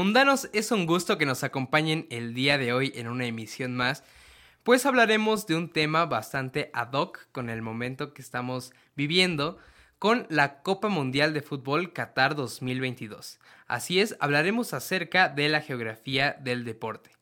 Mundanos, es un gusto que nos acompañen el día de hoy en una emisión más, pues hablaremos de un tema bastante ad hoc con el momento que estamos viviendo con la Copa Mundial de Fútbol Qatar 2022. Así es, hablaremos acerca de la geografía del deporte.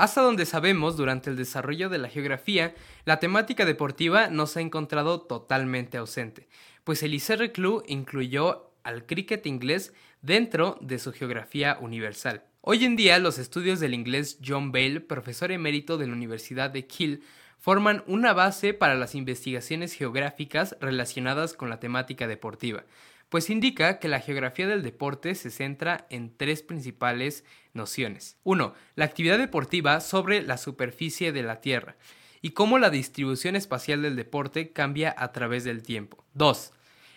Hasta donde sabemos, durante el desarrollo de la geografía, la temática deportiva no se ha encontrado totalmente ausente, pues el ICR Club incluyó al cricket inglés dentro de su geografía universal. Hoy en día, los estudios del inglés John Bale, profesor emérito de la Universidad de Kiel, forman una base para las investigaciones geográficas relacionadas con la temática deportiva, pues indica que la geografía del deporte se centra en tres principales nociones. 1. La actividad deportiva sobre la superficie de la Tierra y cómo la distribución espacial del deporte cambia a través del tiempo. 2.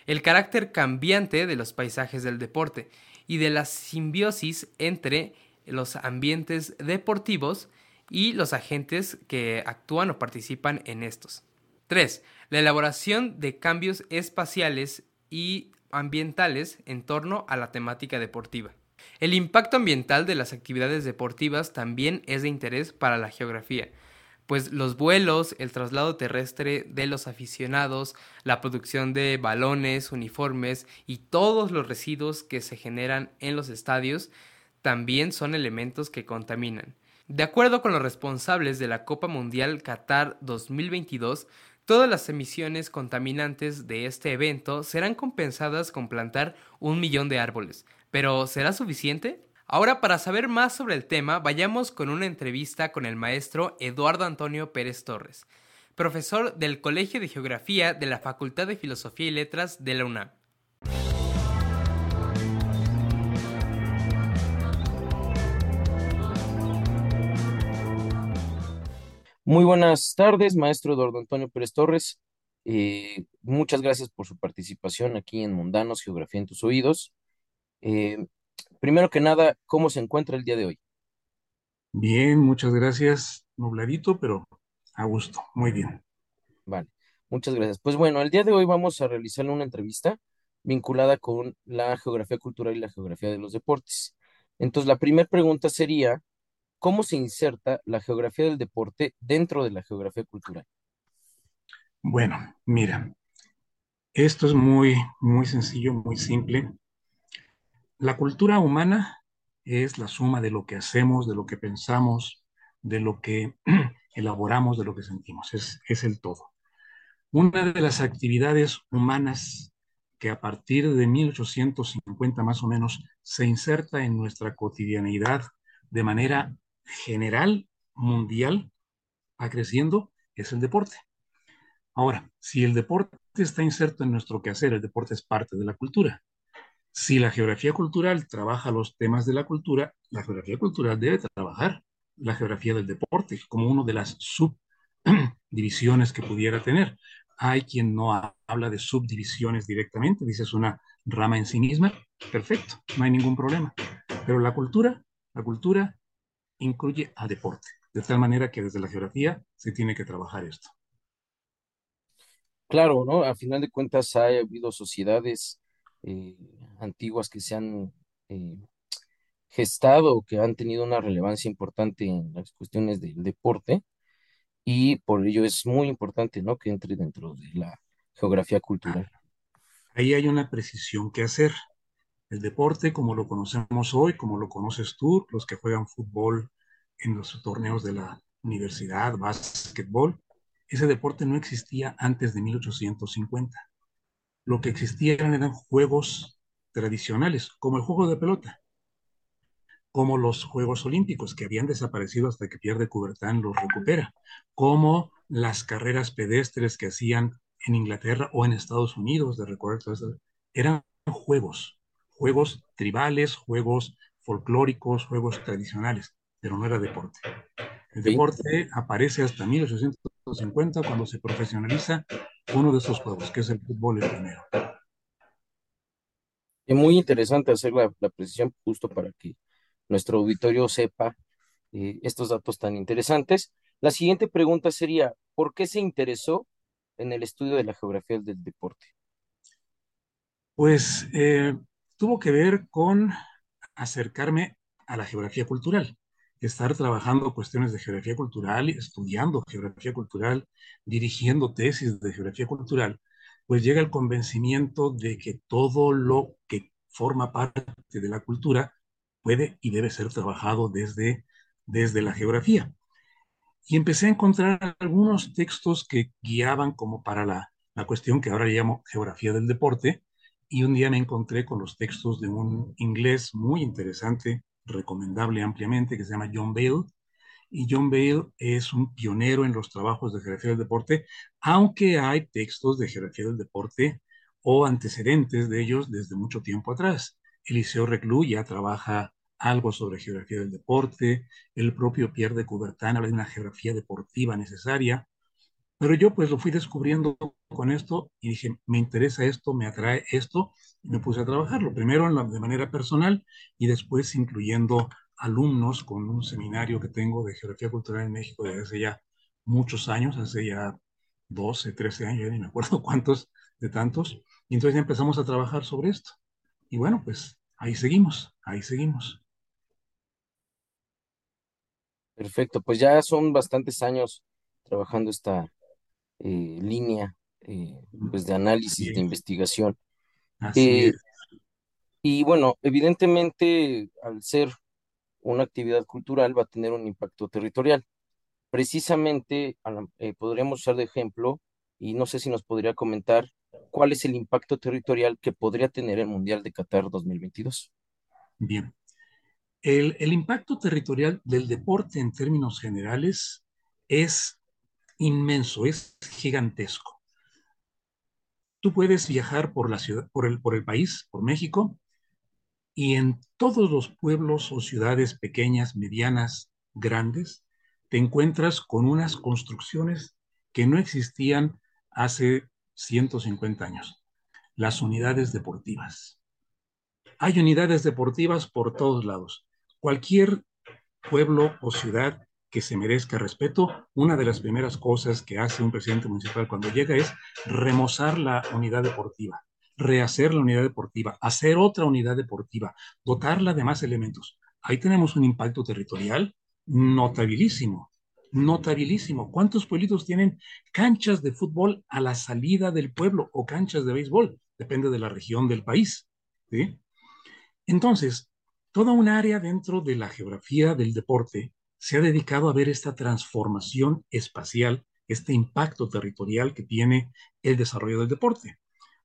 El carácter cambiante de los paisajes del deporte y de la simbiosis entre los ambientes deportivos y los agentes que actúan o participan en estos. 3. La elaboración de cambios espaciales y ambientales en torno a la temática deportiva. El impacto ambiental de las actividades deportivas también es de interés para la geografía, pues los vuelos, el traslado terrestre de los aficionados, la producción de balones, uniformes y todos los residuos que se generan en los estadios también son elementos que contaminan. De acuerdo con los responsables de la Copa Mundial Qatar 2022, Todas las emisiones contaminantes de este evento serán compensadas con plantar un millón de árboles. ¿Pero será suficiente? Ahora, para saber más sobre el tema, vayamos con una entrevista con el maestro Eduardo Antonio Pérez Torres, profesor del Colegio de Geografía de la Facultad de Filosofía y Letras de la UNAM. Muy buenas tardes, maestro Eduardo Antonio Pérez Torres. Eh, muchas gracias por su participación aquí en Mundanos, Geografía en tus Oídos. Eh, primero que nada, ¿cómo se encuentra el día de hoy? Bien, muchas gracias. Nubladito, pero a gusto. Muy bien. Vale, muchas gracias. Pues bueno, el día de hoy vamos a realizar una entrevista vinculada con la geografía cultural y la geografía de los deportes. Entonces, la primera pregunta sería, ¿Cómo se inserta la geografía del deporte dentro de la geografía cultural? Bueno, mira, esto es muy, muy sencillo, muy simple. La cultura humana es la suma de lo que hacemos, de lo que pensamos, de lo que elaboramos, de lo que sentimos. Es, es el todo. Una de las actividades humanas que a partir de 1850 más o menos se inserta en nuestra cotidianidad de manera general mundial va creciendo es el deporte. Ahora, si el deporte está inserto en nuestro quehacer, el deporte es parte de la cultura. Si la geografía cultural trabaja los temas de la cultura, la geografía cultural debe trabajar la geografía del deporte como una de las subdivisiones que pudiera tener. Hay quien no habla de subdivisiones directamente, dice es una rama en sí misma, perfecto, no hay ningún problema. Pero la cultura, la cultura incluye a deporte, de tal manera que desde la geografía se tiene que trabajar esto. Claro, ¿no? A final de cuentas ha habido sociedades eh, antiguas que se han eh, gestado, que han tenido una relevancia importante en las cuestiones del deporte y por ello es muy importante, ¿no? Que entre dentro de la geografía cultural. Ahí hay una precisión que hacer. El deporte, como lo conocemos hoy, como lo conoces tú, los que juegan fútbol en los torneos de la universidad, básquetbol, ese deporte no existía antes de 1850. Lo que existían eran juegos tradicionales, como el juego de pelota, como los Juegos Olímpicos, que habían desaparecido hasta que Pierre de Coubertin los recupera, como las carreras pedestres que hacían en Inglaterra o en Estados Unidos, de recorrer eran juegos, juegos tribales, juegos folclóricos, juegos tradicionales, pero no era deporte. El deporte aparece hasta 1850 cuando se profesionaliza uno de esos juegos, que es el fútbol el primero. Es muy interesante hacer la, precisión justo para que nuestro auditorio sepa eh, estos datos tan interesantes. La siguiente pregunta sería, ¿por qué se interesó en el estudio de la geografía del deporte? Pues eh, tuvo que ver con acercarme a la geografía cultural, estar trabajando cuestiones de geografía cultural, estudiando geografía cultural, dirigiendo tesis de geografía cultural, pues llega el convencimiento de que todo lo que forma parte de la cultura puede y debe ser trabajado desde, desde la geografía. Y empecé a encontrar algunos textos que guiaban como para la, la cuestión que ahora llamo geografía del deporte, y un día me encontré con los textos de un inglés muy interesante, recomendable ampliamente, que se llama John Bale. Y John Bale es un pionero en los trabajos de geografía del deporte, aunque hay textos de geografía del deporte o antecedentes de ellos desde mucho tiempo atrás. Eliseo Reclus ya trabaja algo sobre geografía del deporte, el propio Pierre de Coubertin habla de una geografía deportiva necesaria, pero yo pues lo fui descubriendo con esto y dije, me interesa esto, me atrae esto, y me puse a trabajarlo, primero la, de manera personal y después incluyendo alumnos con un seminario que tengo de Geografía Cultural en México desde hace ya muchos años, hace ya 12, 13 años, ya ni me acuerdo cuántos de tantos, y entonces ya empezamos a trabajar sobre esto. Y bueno, pues ahí seguimos, ahí seguimos. Perfecto, pues ya son bastantes años trabajando esta, eh, línea eh, pues de análisis, de investigación. Así Eh, y bueno, evidentemente al ser una actividad cultural va a tener un impacto territorial. Precisamente podríamos usar de ejemplo, y no sé si nos podría comentar cuál es el impacto territorial que podría tener el Mundial de Qatar 2022. Bien. El, el impacto territorial del deporte en términos generales es inmenso, es gigantesco. Tú puedes viajar por la ciudad, por el, por el país, por México, y en todos los pueblos o ciudades pequeñas, medianas, grandes, te encuentras con unas construcciones que no existían hace 150 años. Las unidades deportivas. Hay unidades deportivas por todos lados. Cualquier pueblo o ciudad que se merezca respeto, una de las primeras cosas que hace un presidente municipal cuando llega es remozar la unidad deportiva, rehacer la unidad deportiva, hacer otra unidad deportiva, dotarla de más elementos. Ahí tenemos un impacto territorial notabilísimo, notabilísimo. ¿Cuántos pueblitos tienen canchas de fútbol a la salida del pueblo o canchas de béisbol? Depende de la región del país. Entonces, toda un área dentro de la geografía del deporte se ha dedicado a ver esta transformación espacial, este impacto territorial que tiene el desarrollo del deporte.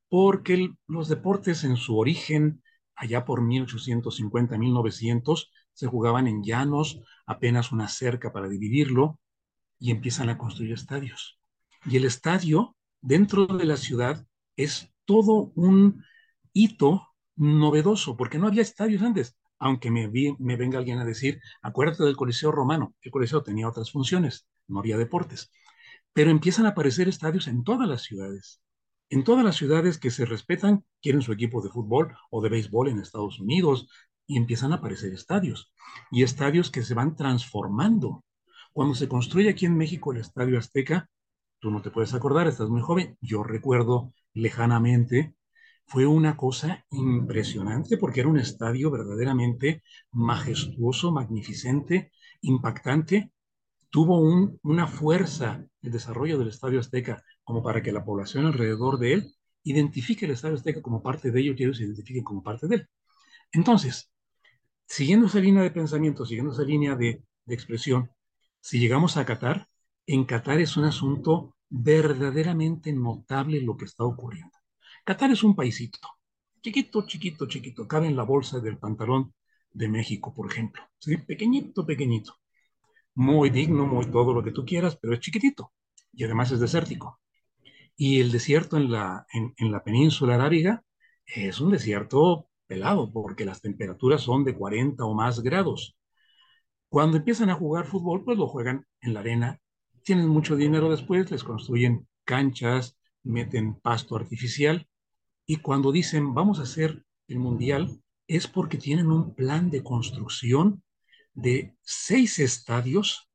Porque los deportes en su origen, allá por 1850, 1900, se jugaban en llanos, apenas una cerca para dividirlo, y empiezan a construir estadios. Y el estadio dentro de la ciudad es todo un hito novedoso, porque no había estadios antes aunque me, venga alguien a decir, acuérdate del Coliseo Romano, el Coliseo tenía otras funciones, no había deportes, pero empiezan a aparecer estadios en todas las ciudades. En todas las ciudades que se respetan, quieren su equipo de fútbol o de béisbol en Estados Unidos, y empiezan a aparecer estadios, y estadios que se van transformando. Cuando se construye aquí en México el Estadio Azteca, tú no te puedes acordar, estás muy joven, yo recuerdo lejanamente fue una cosa impresionante porque era un estadio verdaderamente majestuoso, magnificente, impactante. Tuvo un, una fuerza el desarrollo del Estadio Azteca como para que la población alrededor de él identifique el Estadio Azteca como parte de ellos y ellos se identifiquen como parte de él. Entonces, siguiendo esa línea de pensamiento, siguiendo esa línea de, de expresión, si llegamos a Qatar, en Qatar es un asunto verdaderamente notable lo que está ocurriendo. Qatar es un paisito, chiquito, chiquito, chiquito, cabe en la bolsa del pantalón de México, por ejemplo. ¿sí? Pequeñito, pequeñito. Muy digno, muy todo lo que tú quieras, pero es chiquitito y además es desértico. Y el desierto en la, en, en la península arábiga es un desierto pelado porque las temperaturas son de 40 o más grados. Cuando empiezan a jugar fútbol, pues lo juegan en la arena. Tienen mucho dinero después, les construyen canchas, meten pasto artificial y cuando dicen vamos a hacer el mundial, es porque tienen un plan de construcción de seis estadios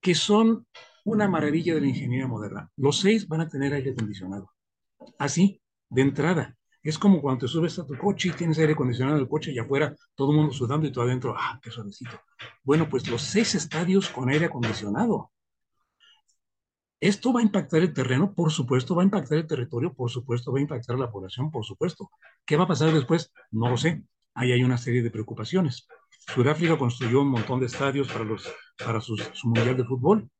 que son una maravilla de la ingeniería moderna. Los seis van a tener aire acondicionado. Así, de entrada. Es como cuando te subes a tu coche y tienes aire acondicionado en el coche y afuera todo el mundo sudando y tú adentro, ah, qué suavecito. Bueno, pues los seis estadios con aire acondicionado. Esto va a impactar el terreno, por supuesto, va a impactar el territorio, por supuesto, va a impactar la población, por supuesto. ¿Qué va a pasar después? No lo sé. Ahí hay una serie de preocupaciones. Sudáfrica construyó un montón de estadios para, los, para su mundial de fútbol.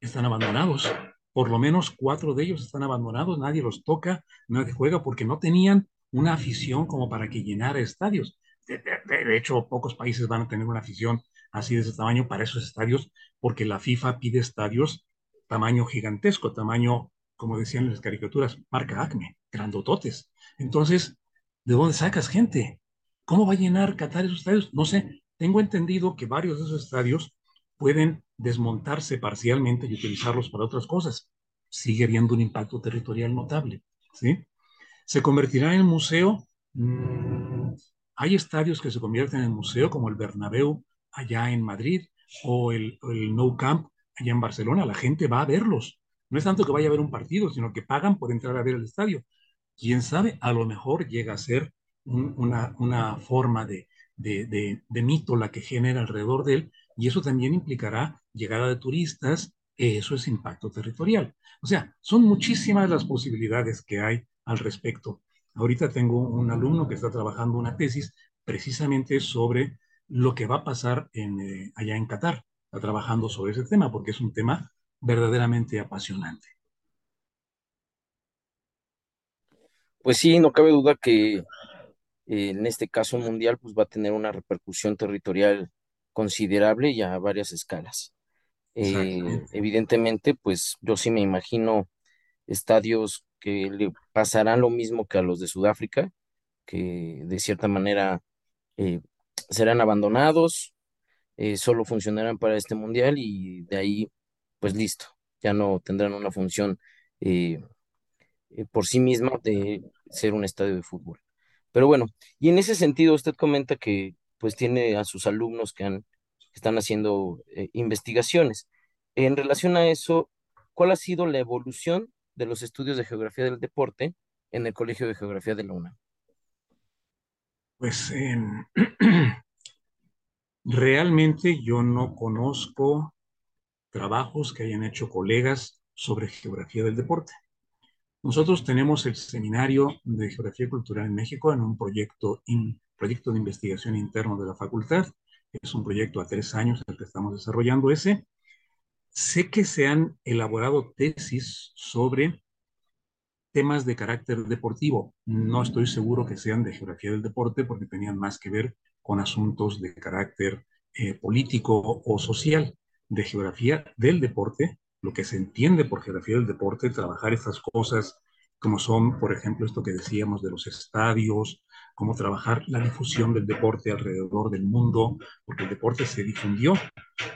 Están abandonados. Por lo menos cuatro de ellos están abandonados, nadie los toca, nadie juega porque no tenían una afición como para que llenara estadios. De, de, hecho, pocos países van a tener una afición así de ese tamaño para esos estadios, porque la FIFA pide estadios tamaño gigantesco, tamaño, como decían las caricaturas, marca Acme, grandototes. Entonces, ¿de dónde sacas gente? ¿Cómo va a llenar Qatar esos estadios? No sé. Tengo entendido que varios de esos estadios pueden desmontarse parcialmente y utilizarlos para otras cosas. Sigue habiendo un impacto territorial notable. ¿sí? ¿Se convertirá en museo? Mm, hay estadios que se convierten en museo, como el Bernabéu allá en Madrid o el, el Nou Camp allá en Barcelona, la gente va a verlos. No es tanto que vaya a ver un partido, sino que pagan por entrar a ver el estadio. Quién sabe, a lo mejor llega a ser una, una, forma de, de, de, mito la que genera alrededor de él, y eso también implicará llegada de turistas, eso es impacto territorial. O sea, son muchísimas las posibilidades que hay al respecto. Ahorita tengo un alumno que está trabajando una tesis precisamente sobre lo que va a pasar eh, allá en Qatar trabajando sobre ese tema porque es un tema verdaderamente apasionante. Pues sí, no cabe duda que eh, en este caso mundial pues va a tener una repercusión territorial considerable y a varias escalas. Eh, evidentemente, pues yo sí me imagino estadios que le pasarán lo mismo que a los de Sudáfrica, que de cierta manera eh, serán abandonados, eh, solo funcionarán para este mundial y de ahí, pues listo, ya no tendrán una función eh, eh, por sí misma de ser un estadio de fútbol. Pero bueno, y en ese sentido usted comenta que pues tiene a sus alumnos que, han, están haciendo investigaciones. En relación a eso, ¿cuál ha sido la evolución de los estudios de geografía del deporte en el Colegio de Geografía de la UNAM? Pues en, Realmente yo no conozco trabajos que hayan hecho colegas sobre geografía del deporte. Nosotros tenemos el seminario de geografía cultural en México en un proyecto, de investigación interno de la facultad. Es un proyecto a tres años el que estamos desarrollando ese. Sé que se han elaborado tesis sobre temas de carácter deportivo. No estoy seguro que sean de geografía del deporte porque tenían más que ver con asuntos de carácter eh, político o social, de geografía del deporte, lo que se entiende por geografía del deporte, trabajar estas cosas como son, por ejemplo, esto que decíamos de los estadios, cómo trabajar la difusión del deporte alrededor del mundo, porque el deporte se difundió.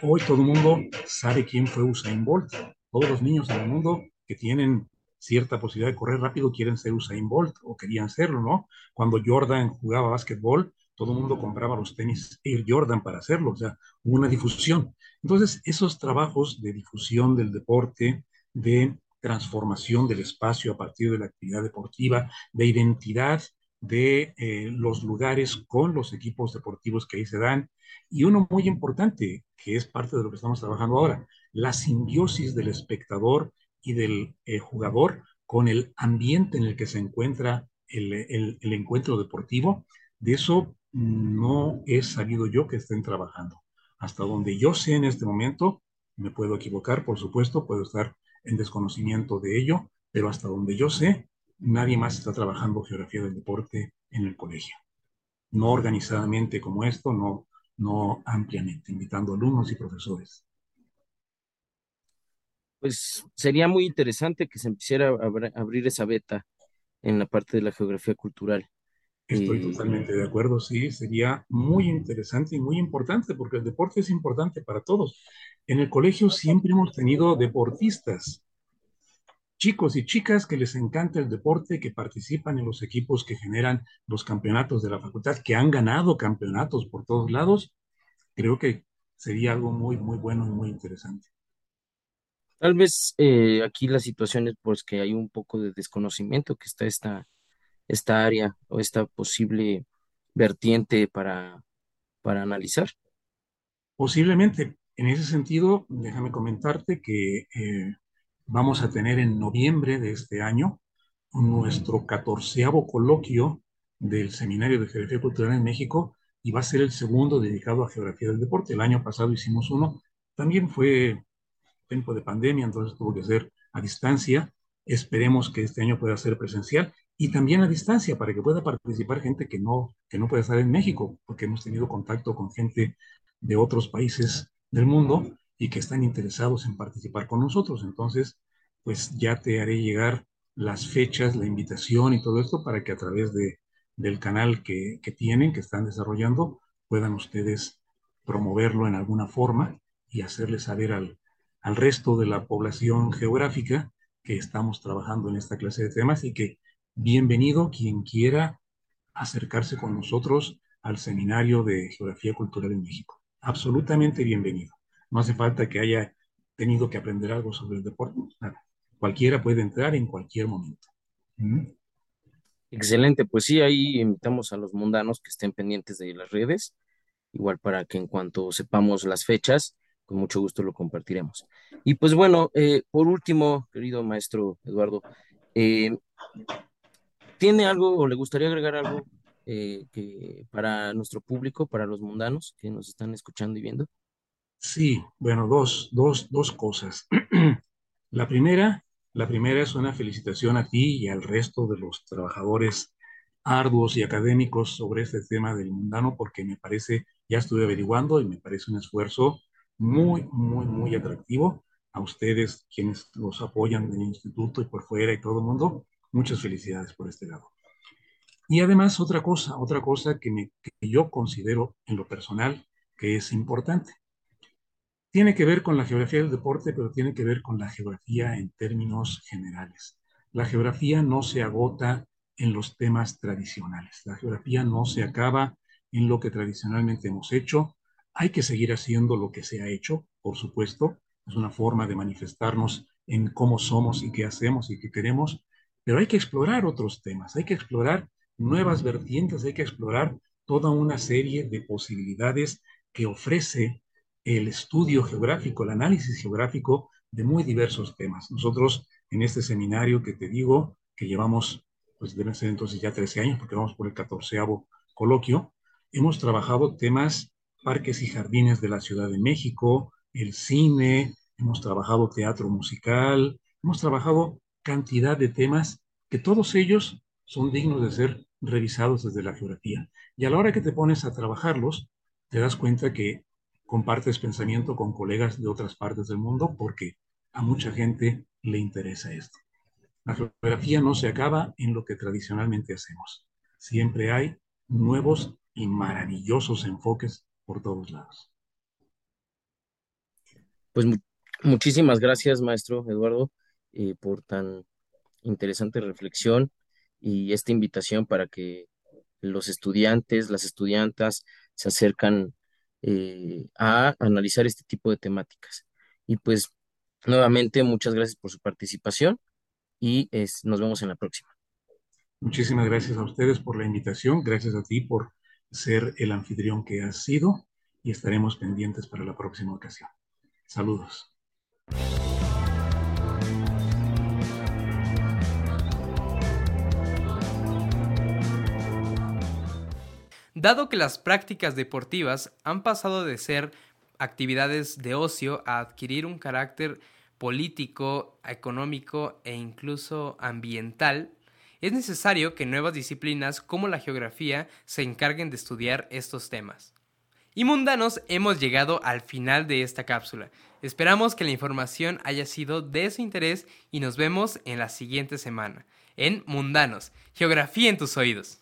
Hoy todo el mundo sabe quién fue Usain Bolt. Todos los niños en el mundo que tienen cierta posibilidad de correr rápido quieren ser Usain Bolt o querían serlo, ¿no? Cuando Jordan jugaba básquetbol, todo el mundo compraba los tenis Air Jordan para hacerlo, o sea, una difusión. Entonces, esos trabajos de difusión del deporte, de transformación del espacio a partir de la actividad deportiva, de identidad de eh, los lugares con los equipos deportivos que ahí se dan. Y uno muy importante, que es parte de lo que estamos trabajando ahora, la simbiosis del espectador y del eh, jugador con el ambiente en el que se encuentra el, el, encuentro deportivo. De eso no he sabido yo que estén trabajando. Hasta donde yo sé en este momento, me puedo equivocar, por supuesto, puedo estar en desconocimiento de ello, pero hasta donde yo sé, nadie más está trabajando geografía del deporte en el colegio. No organizadamente como esto, no, no ampliamente, invitando alumnos y profesores. Pues sería muy interesante que se empezara a abrir esa beta en la parte de la geografía cultural. Estoy totalmente de acuerdo, sí, sería muy interesante y muy importante porque el deporte es importante para todos. En el colegio siempre hemos tenido deportistas, chicos y chicas que les encanta el deporte, que participan en los equipos que generan los campeonatos de la facultad, que han ganado campeonatos por todos lados. Creo que sería algo muy, muy bueno y muy interesante. Tal vez eh, aquí la situación es pues que hay un poco de desconocimiento, que está esta esta área o esta posible vertiente para, para analizar. Posiblemente. En ese sentido, déjame comentarte que eh, vamos a tener en noviembre de este año nuestro catorceavo coloquio del Seminario de Geografía Cultural en México y va a ser el segundo dedicado a geografía del deporte. El año pasado hicimos uno, también fue tiempo de pandemia, entonces tuvo que ser a distancia. Esperemos que este año pueda ser presencial y también a distancia para que pueda participar gente que no, que no puede estar en México, porque hemos tenido contacto con gente de otros países del mundo y que están interesados en participar con nosotros. Entonces, pues ya te haré llegar las fechas, la invitación y todo esto para que a través de, del canal que, que tienen, que están desarrollando, puedan ustedes promoverlo en alguna forma y hacerles saber al, al resto de la población geográfica que estamos trabajando en esta clase de temas y que bienvenido quien quiera acercarse con nosotros al Seminario de Geografía Cultural en México. Absolutamente bienvenido. No hace falta que haya tenido que aprender algo sobre el deporte. Nada. Cualquiera puede entrar en cualquier momento. ¿Mm? Excelente, pues sí, ahí invitamos a los mundanos que estén pendientes de las redes, igual para que en cuanto sepamos las fechas, con mucho gusto lo compartiremos. Y pues bueno, eh, por último, querido maestro Eduardo, eh, ¿tiene algo o le gustaría agregar algo eh, para nuestro público, para los mundanos que nos están escuchando y viendo? Sí, bueno, dos, dos, dos cosas. la primera, la primera es una felicitación a ti y al resto de los trabajadores arduos y académicos sobre este tema del mundano, porque me parece, ya estuve averiguando y me parece un esfuerzo muy, muy, muy atractivo. A ustedes, quienes los apoyan en el instituto y por fuera y todo el mundo, muchas felicidades por este lado. Y además, otra cosa, otra cosa que, que yo considero en lo personal que es importante. Tiene que ver con la geografía del deporte, pero tiene que ver con la geografía en términos generales. La geografía no se agota en los temas tradicionales. La geografía no se acaba en lo que tradicionalmente hemos hecho, hay que seguir haciendo lo que se ha hecho, por supuesto, es una forma de manifestarnos en cómo somos y qué hacemos y qué queremos, pero hay que explorar otros temas, hay que explorar nuevas vertientes, hay que explorar toda una serie de posibilidades que ofrece el estudio geográfico, el análisis geográfico de muy diversos temas. Nosotros en este seminario que te digo, que llevamos, pues deben ser entonces ya 13 años, porque vamos por el 14 coloquio, hemos trabajado temas parques y jardines de la Ciudad de México, el cine, hemos trabajado teatro musical, hemos trabajado cantidad de temas que todos ellos son dignos de ser revisados desde la geografía. Y a la hora que te pones a trabajarlos, te das cuenta que compartes pensamiento con colegas de otras partes del mundo porque a mucha gente le interesa esto. La geografía no se acaba en lo que tradicionalmente hacemos. Siempre hay nuevos y maravillosos enfoques por todos lados. Pues muchísimas gracias, maestro Eduardo, eh, por tan interesante reflexión y esta invitación para que los estudiantes, las estudiantas se acercan eh, a analizar este tipo de temáticas. Y pues nuevamente muchas gracias por su participación y nos vemos en la próxima. Muchísimas gracias a ustedes por la invitación, gracias a ti por ser el anfitrión que has sido y estaremos pendientes para la próxima ocasión. Saludos. Dado que las prácticas deportivas han pasado de ser actividades de ocio a adquirir un carácter político, económico e incluso ambiental, es necesario que nuevas disciplinas como la geografía se encarguen de estudiar estos temas. Y mundanos, hemos llegado al final de esta cápsula. Esperamos que la información haya sido de su interés y nos vemos en la siguiente semana en Mundanos, Geografía en tus oídos.